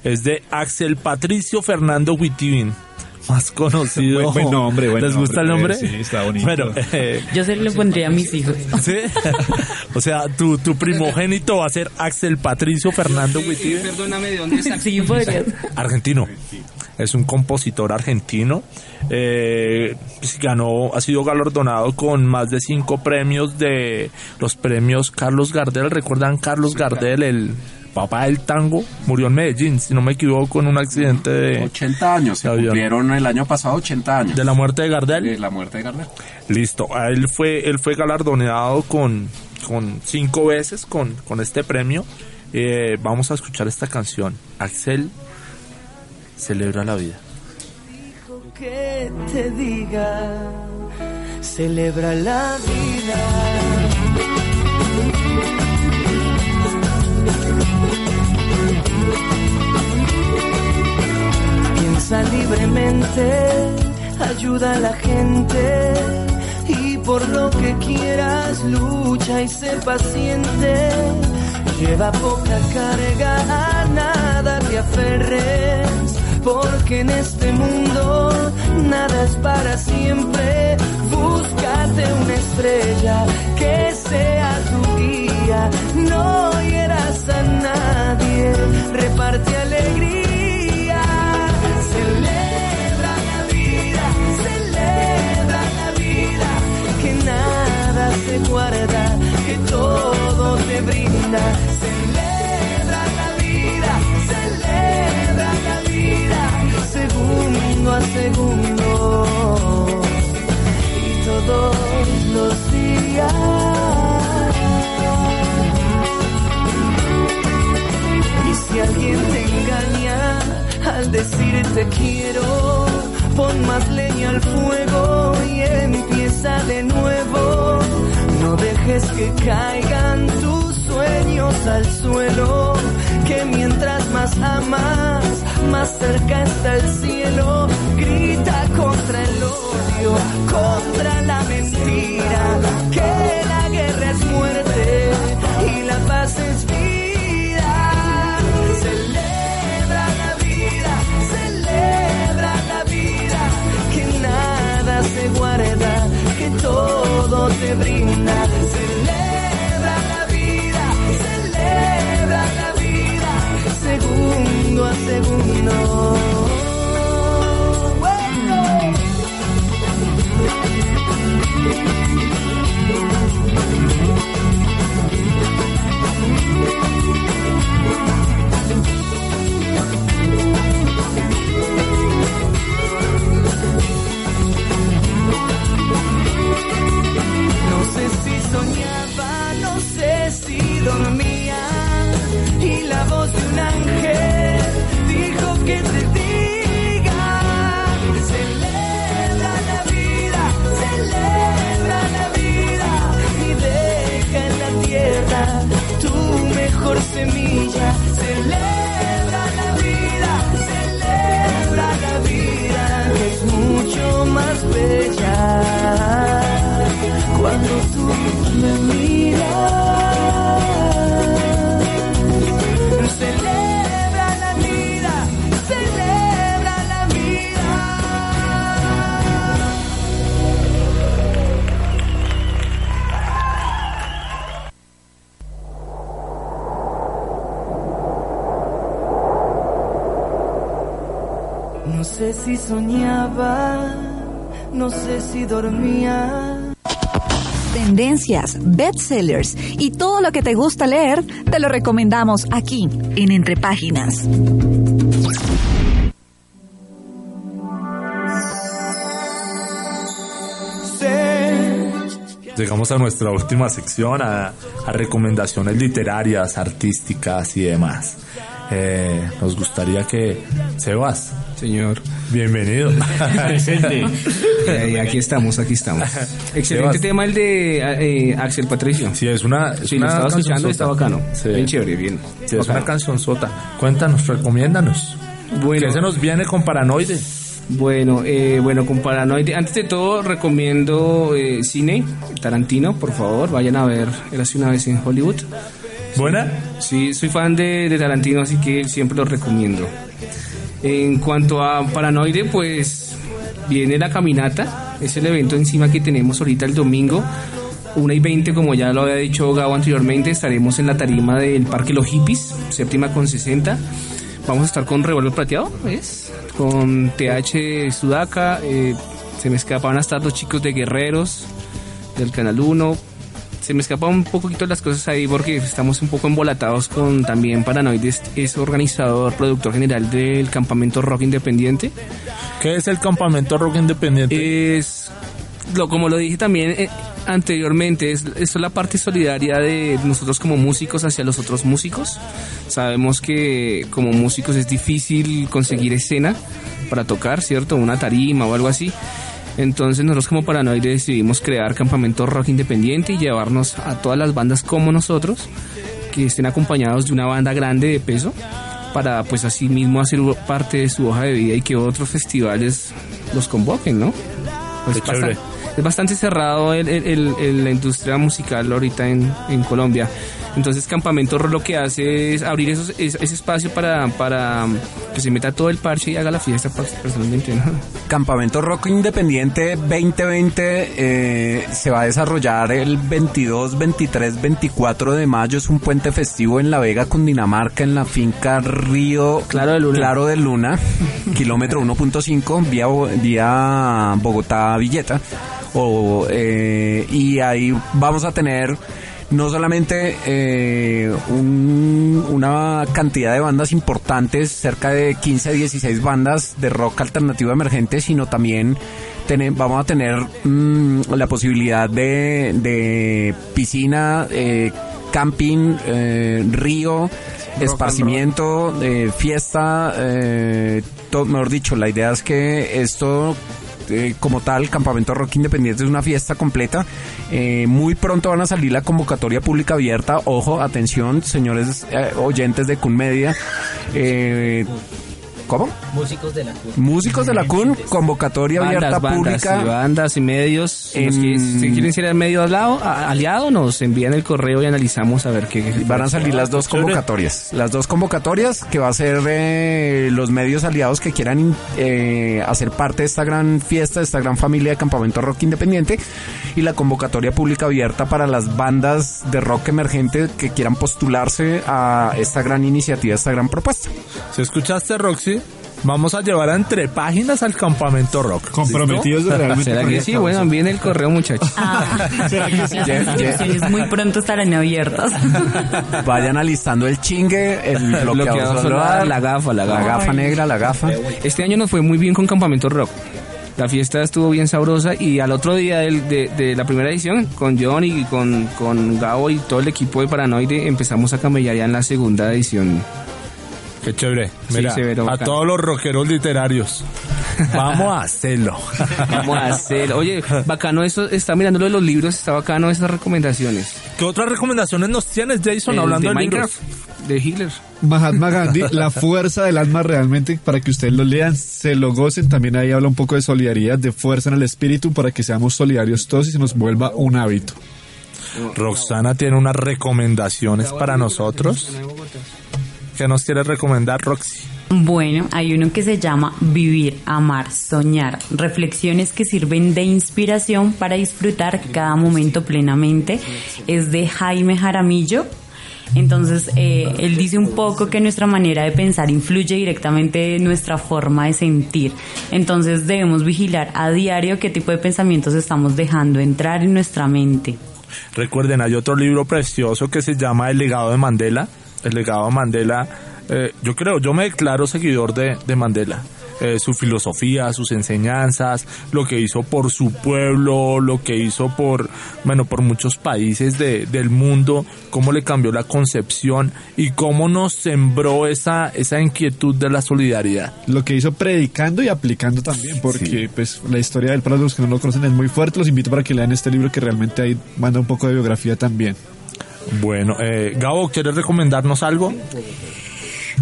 [SPEAKER 2] Es de Axel Patricio Fernando Huitivin, más conocido.
[SPEAKER 4] Buen- buen nombre, buen
[SPEAKER 2] ¿Les gusta el
[SPEAKER 4] nombre, sí, está bonito.
[SPEAKER 2] Bueno, eh,
[SPEAKER 3] Yo se lo pondría a mis hijos.
[SPEAKER 2] ¿sí? o sea, tu, tu primogénito va a ser Axel Patricio Fernando Huitivin.
[SPEAKER 7] Perdóname, ¿de dónde es
[SPEAKER 3] Sí, podría.
[SPEAKER 2] Argentino. Es un compositor argentino. Eh, ganó, ha sido galardonado con más de cinco premios de los premios Carlos Gardel. ¿Recuerdan Carlos Gardel, el papá del tango? Murió en Medellín, si no me equivoco, en un accidente de
[SPEAKER 5] 80 años, se cumplieron el año pasado 80 años.
[SPEAKER 2] de la muerte de Gardel.
[SPEAKER 5] De la muerte de Gardel.
[SPEAKER 2] Listo, él fue, él fue galardonado con, con cinco veces con, con este premio. Eh, vamos a escuchar esta canción. Axel celebra la vida.
[SPEAKER 12] que te diga, celebra la vida. Piensa libremente, ayuda a la gente y por lo que quieras lucha y sé paciente. Lleva poca carga, a nada te aferres, porque en este mundo nada es para siempre. Búscate una estrella que sea tu guía, no hieras a nadie, reparte alegría. Celebra la vida, celebra la vida, que nada se guarda, que todo te brinda. Segundo a segundo y todos los días. Y si alguien te engaña al decirte quiero, pon más leña al fuego y empieza de nuevo. No dejes que caigan tus sueños al suelo, que mientras más amas, más cerca está el cielo. Grita contra el odio, contra la mentira, que la guerra es muerte y la paz es vida. Celebra la vida, celebra la vida, que nada se guarda, que todo te brinda. Celebra segundo. No sé si soñaba, no sé si dormía. Y la voz de un ángel semilla. Celebra la vida, celebra la vida. Que es mucho más bella cuando tú me miras. Si soñaba, no sé si dormía.
[SPEAKER 1] Tendencias, bestsellers y todo lo que te gusta leer, te lo recomendamos aquí, en Entre Páginas.
[SPEAKER 2] Llegamos a nuestra última sección, a, a recomendaciones literarias, artísticas y demás. Eh, nos gustaría que Sebas,
[SPEAKER 7] señor,
[SPEAKER 2] bienvenido.
[SPEAKER 7] Presente. Eh, aquí estamos, aquí estamos. Excelente tema el de eh, Axel Patricio.
[SPEAKER 2] Sí, es una, es
[SPEAKER 7] Sí, lo
[SPEAKER 2] una
[SPEAKER 7] estaba escuchando está bacano.
[SPEAKER 2] Sí.
[SPEAKER 7] Bien chévere, bien.
[SPEAKER 2] Sí, es
[SPEAKER 7] Bacano.
[SPEAKER 2] una canción sota. Cuéntanos, recomiéndanos.
[SPEAKER 7] Bueno.
[SPEAKER 2] ¿Qué se nos viene con Paranoide?
[SPEAKER 7] Bueno, eh, bueno, con Paranoide. Antes de todo, recomiendo eh, cine, Tarantino, por favor, vayan a ver Érase una vez en Hollywood.
[SPEAKER 2] ¿Buena?
[SPEAKER 7] Sí, soy fan de, de Tarantino, así que siempre lo recomiendo. En cuanto a Paranoide, pues viene la caminata, es el evento encima que tenemos ahorita el domingo. 1 y 20, como ya lo había dicho Gabo anteriormente, estaremos en la tarima del Parque Los Hippies, séptima con 60. Vamos a estar con Revuelo Plateado, ¿ves? Con TH Sudaca, eh, se me escapan a estar los chicos de Guerreros, del Canal 1. Se me escapan un poquito las cosas ahí porque estamos un poco embolatados con también Paranoides, es organizador, productor general del Campamento Rock Independiente.
[SPEAKER 2] ¿Qué es el Campamento Rock Independiente?
[SPEAKER 7] Es, lo, como lo dije también eh, anteriormente, es, es la parte solidaria de nosotros como músicos hacia los otros músicos. Sabemos que como músicos es difícil conseguir escena para tocar, ¿cierto? Una tarima o algo así. Entonces nosotros como Paranoide decidimos crear Campamento Rock Independiente y llevarnos a todas las bandas como nosotros que estén acompañados de una banda grande de peso para pues así mismo hacer parte de su hoja de vida y que otros festivales los convoquen, ¿no? Pues bastante, es bastante cerrado el, el- el- el- la industria musical ahorita en, en Colombia. Entonces Campamento Rock lo que hace es abrir esos- es- ese espacio para, para que se meta todo el parche y haga la fiesta personalmente, ¿no?
[SPEAKER 5] Campamento Rock Independiente 2020 eh, se va a desarrollar el 22, 23, 24 de mayo. Es un puente festivo en La Vega, Cundinamarca, en la finca Río
[SPEAKER 7] Claro de Luna,
[SPEAKER 5] Claro de Luna kilómetro 1.5, vía, vía Bogotá-Villeta. O, eh, y ahí vamos a tener no solamente eh, un- una cantidad de bandas importantes, cerca de 15 16 bandas de rock alternativo emergente, sino también vamos a tener mm, la posibilidad de, de piscina, eh, camping, eh, río, esparcimiento, eh, fiesta, eh, todo, mejor dicho, la idea es que esto eh, como tal, Campamento Rock Independiente es una fiesta completa. Eh, muy pronto van a salir la convocatoria pública abierta. Ojo, atención, señores eh, oyentes de Kun Media. Eh, ¿Cómo?
[SPEAKER 6] Músicos de la CUN.
[SPEAKER 5] Músicos de la CUN, convocatoria abierta
[SPEAKER 7] bandas,
[SPEAKER 5] pública.
[SPEAKER 7] y bandas y medios. Si quieren ser al medio al lado, a- aliado, nos envían el correo y analizamos a ver qué.
[SPEAKER 5] Van a salir las dos convocatorias. Las dos convocatorias que va a ser eh, los medios aliados que quieran eh, hacer parte de esta gran fiesta, de esta gran familia de Campamento Rock Independiente y la convocatoria pública abierta para las bandas de rock emergente que quieran postularse a esta gran iniciativa, esta gran propuesta.
[SPEAKER 2] Si escuchaste, Roxy, vamos a llevar a entre páginas al Campamento Rock.
[SPEAKER 4] Comprometidos
[SPEAKER 2] ¿Listo?
[SPEAKER 4] realmente
[SPEAKER 7] ¿Será
[SPEAKER 4] con
[SPEAKER 7] que sí? Bueno, envíen el correo, muchachos.
[SPEAKER 4] ¿Será que sí?
[SPEAKER 3] Las inscripciones muy pronto estarán abiertas.
[SPEAKER 5] Vayan alistando el chingue, el bloqueador
[SPEAKER 7] Bloqueador
[SPEAKER 5] solar,
[SPEAKER 7] la gafa, la gafa.
[SPEAKER 5] gafa negra, la gafa.
[SPEAKER 7] Este año nos fue muy bien con Campamento Rock. La fiesta estuvo bien sabrosa y al otro día del- de, de la primera edición, con John y con, con Gabo y todo el equipo de Paranoide, empezamos a camellar ya en la segunda edición.
[SPEAKER 2] Qué chévere. Mira, a todos los rockeros literarios. Vamos a hacerlo.
[SPEAKER 7] Vamos a hacer. Oye, bacano eso, está mirando lo de los libros, está bacano esas recomendaciones.
[SPEAKER 2] ¿Qué otras recomendaciones nos tienes, Jason,
[SPEAKER 7] El
[SPEAKER 2] hablando
[SPEAKER 7] de
[SPEAKER 2] de,
[SPEAKER 7] Minecraft,
[SPEAKER 2] libros?
[SPEAKER 7] de Hitler.
[SPEAKER 4] Mahatma Gandhi, la fuerza del alma realmente para que ustedes lo lean, se lo gocen. También ahí habla un poco de solidaridad, de fuerza en el espíritu para que seamos solidarios todos y se nos vuelva un hábito.
[SPEAKER 2] Roxana tiene unas recomendaciones para nosotros. ¿Qué nos quieres recomendar, Roxy?
[SPEAKER 3] Bueno, hay uno que se llama Vivir, Amar, Soñar, reflexiones que sirven de inspiración para disfrutar cada momento plenamente. Es de Jaime Jaramillo. Entonces, eh, él dice un poco que nuestra manera de pensar influye directamente en nuestra forma de sentir. Entonces, debemos vigilar a diario qué tipo de pensamientos estamos dejando entrar en nuestra mente.
[SPEAKER 2] Recuerden, hay otro libro precioso que se llama El legado de Mandela. El legado de Mandela, eh, yo creo, yo me declaro seguidor de, de Mandela. Eh, su filosofía, sus enseñanzas, lo que hizo por su pueblo, lo que hizo por, bueno, por muchos países de, del mundo, cómo le cambió la concepción y cómo nos sembró esa, esa inquietud de la solidaridad.
[SPEAKER 4] Lo que hizo predicando y aplicando también, porque pues la historia del para los que no lo conocen es muy fuerte, los invito para que lean este libro que realmente ahí manda un poco de biografía también.
[SPEAKER 2] Bueno, eh, Gabo, ¿quieres recomendarnos algo?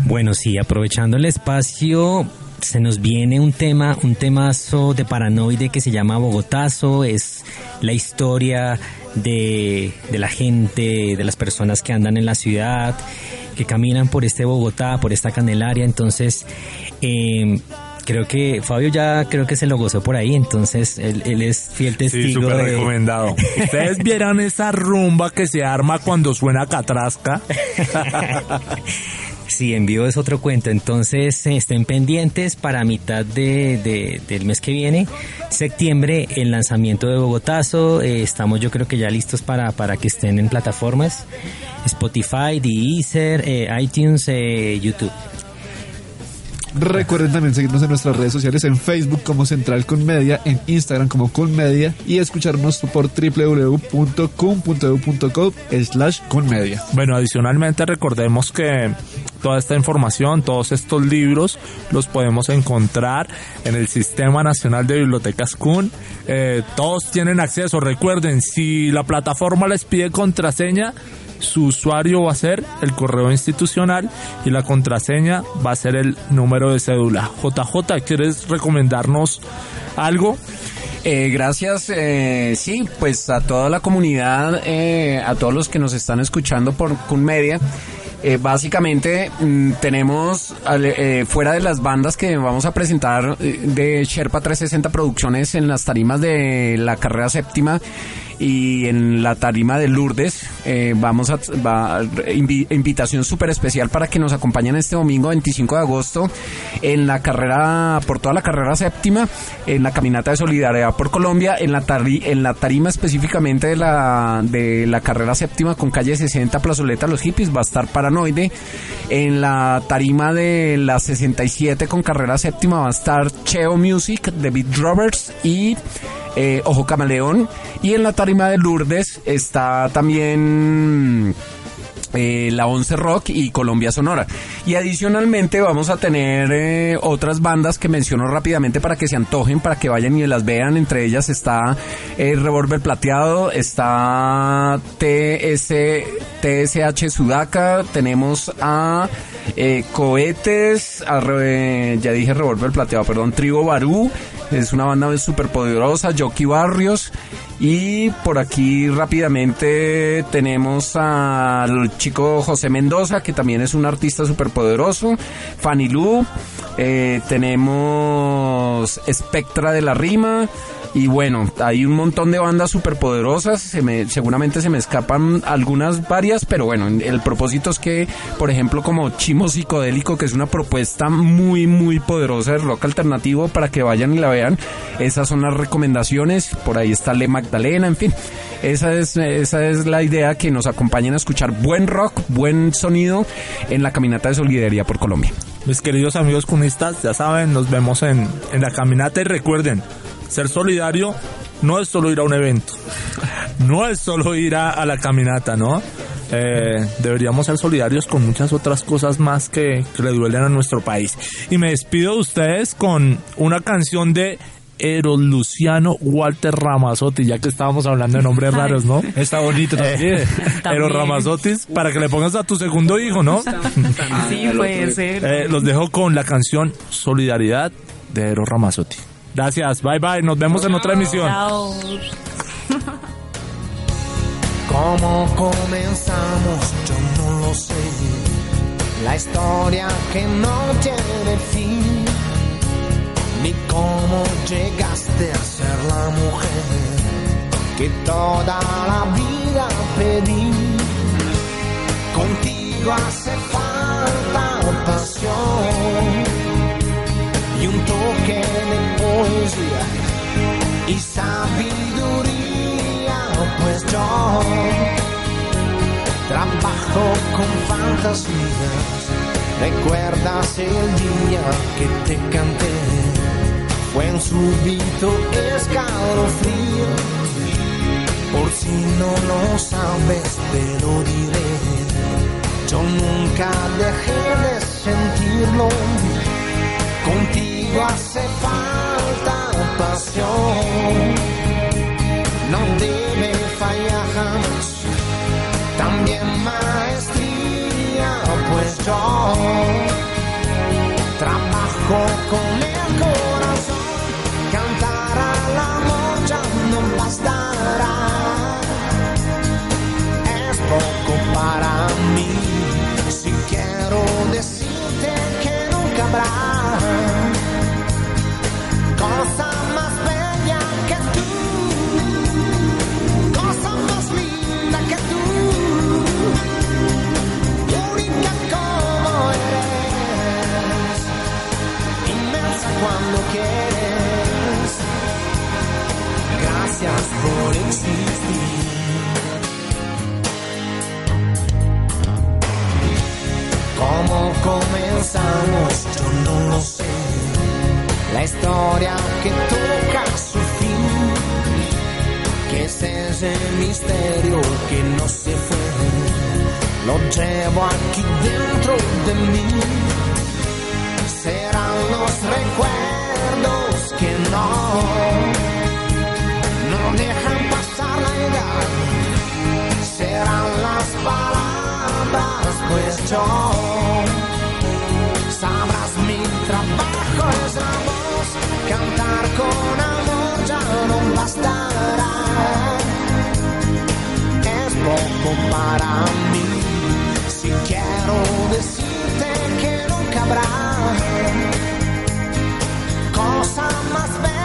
[SPEAKER 6] Bueno, sí, aprovechando el espacio, se nos viene un tema, un temazo de paranoide que se llama Bogotazo, es la historia de, de la gente, de las personas que andan en la ciudad, que caminan por este Bogotá, por esta Candelaria, entonces eh, creo que Fabio ya creo que se lo gozó por ahí, entonces él, él es fiel testigo.
[SPEAKER 2] Sí, súper
[SPEAKER 6] de-
[SPEAKER 2] recomendado. Ustedes vieran esa rumba que se arma cuando suena Catrasca.
[SPEAKER 6] Sí, en vivo es otro cuento. Entonces eh, estén pendientes para mitad de, de- del mes que viene, septiembre, el lanzamiento de Bogotazo. Eh, estamos yo creo que ya listos para, para que estén en plataformas Spotify, Deezer, eh, iTunes, eh, YouTube.
[SPEAKER 4] Recuerden también seguirnos en nuestras redes sociales en Facebook como Central Con Media, en Instagram como Con Media y escucharnos por www.cum.edu.co slash conmedia.
[SPEAKER 2] Bueno, adicionalmente recordemos que toda esta información, todos estos libros los podemos encontrar en el Sistema Nacional de Bibliotecas CUN. Eh, todos tienen acceso. Recuerden, si la plataforma les pide contraseña, su usuario va a ser el correo institucional y la contraseña va a ser el número de cédula. JJ, ¿quieres recomendarnos algo?
[SPEAKER 5] Eh, gracias, eh, sí, pues a toda la comunidad, eh, a todos los que nos están escuchando por Kun Media. Eh, básicamente mm, tenemos eh, fuera de las bandas que vamos a presentar eh, de Sherpa 360 Producciones en las tarimas de la carrera séptima y en la tarima de Lourdes eh, vamos a va- invi- invitación súper especial para que nos acompañen este domingo 25 de agosto en la carrera por toda la carrera séptima en la caminata de solidaridad por Colombia en la tari- en la tarima específicamente de la de la carrera séptima con calle 60 plazoleta los hippies va a estar paranoide en la tarima de la 67 con carrera séptima va a estar Cheo Music David Roberts y eh, Ojo Camaleón. Y en la tarima de Lourdes está también eh, la Once Rock y Colombia Sonora. Y adicionalmente vamos a tener eh, otras bandas que menciono rápidamente para que se antojen, para que vayan y las vean. Entre ellas está eh, Revolver Plateado, está TS, TSH Sudaca, tenemos a eh, Cohetes, a ya dije Revolver Plateado, perdón, Trigo Barú, es una banda súper poderosa, Jockey Barrios. Y por aquí rápidamente tenemos al chico José Mendoza, que también es un artista súper poderoso. Fanny Lu. eh, tenemos Spectra de la Rima. Y bueno, hay un montón de bandas súper poderosas. Se me, seguramente se me escapan algunas varias, pero bueno, el propósito es que, por ejemplo, como Chimo Psicodélico, que es una propuesta muy, muy poderosa de rock alternativo para que vayan y la vean. Esas son las recomendaciones. Por ahí está Le Magdalena, en fin. Esa es, esa es la idea que nos acompañen a escuchar buen rock, buen sonido en la caminata de solidaridad por Colombia.
[SPEAKER 2] Mis queridos amigos cunistas, ya saben, nos vemos en, en la caminata y recuerden, ser solidario no es solo ir a un evento, no es solo ir a, a la caminata, ¿no? Eh, deberíamos ser solidarios con muchas otras cosas más que, que le duelen a nuestro país. Y me despido de ustedes con una canción de Eros Luciano Walter Ramazotti, ya que estábamos hablando de nombres raros, ¿no?
[SPEAKER 4] Está bonito también.
[SPEAKER 2] Eros Ramazotti, para que le pongas a tu segundo hijo, ¿no?
[SPEAKER 3] Sí, puede ser.
[SPEAKER 2] Eh, los dejo con la canción Solidaridad de Eros Ramazzotti. Gracias, bye bye, nos vemos en otra emisión.
[SPEAKER 3] Chao.
[SPEAKER 13] ¿Cómo comenzamos? Yo no lo sé. La historia que no tiene fin. Ni cómo llegaste a ser la mujer que toda la vida pedí. Contigo hace falta pasión y un toque de poesía y sabiduría, pues yo trabajo con fantasías. ¿Recuerdas el día que te canté? Fue en súbito escalofrío. Por si no lo sabes, te lo diré. Yo nunca dejé de sentirlo. Contigo hace falta pasión. No debe fallar jamás. También maestría, pues yo trabajo con el corazón. Cantar al amor ya no bastará. Es poco para mí. Si quiero decirte que nunca habrá comenzamos? Yo no lo sé. La historia que toca su fin, que es ese misterio que no se fue, lo llevo aquí dentro de mí. Serán los recuerdos que no, no dejan pasar la edad. Serán las palabras, pues yo sabrás mi trabajo es cantar con amor ya no bastará. Es poco para mí, si quiero decirte que nunca habrá cosa más bella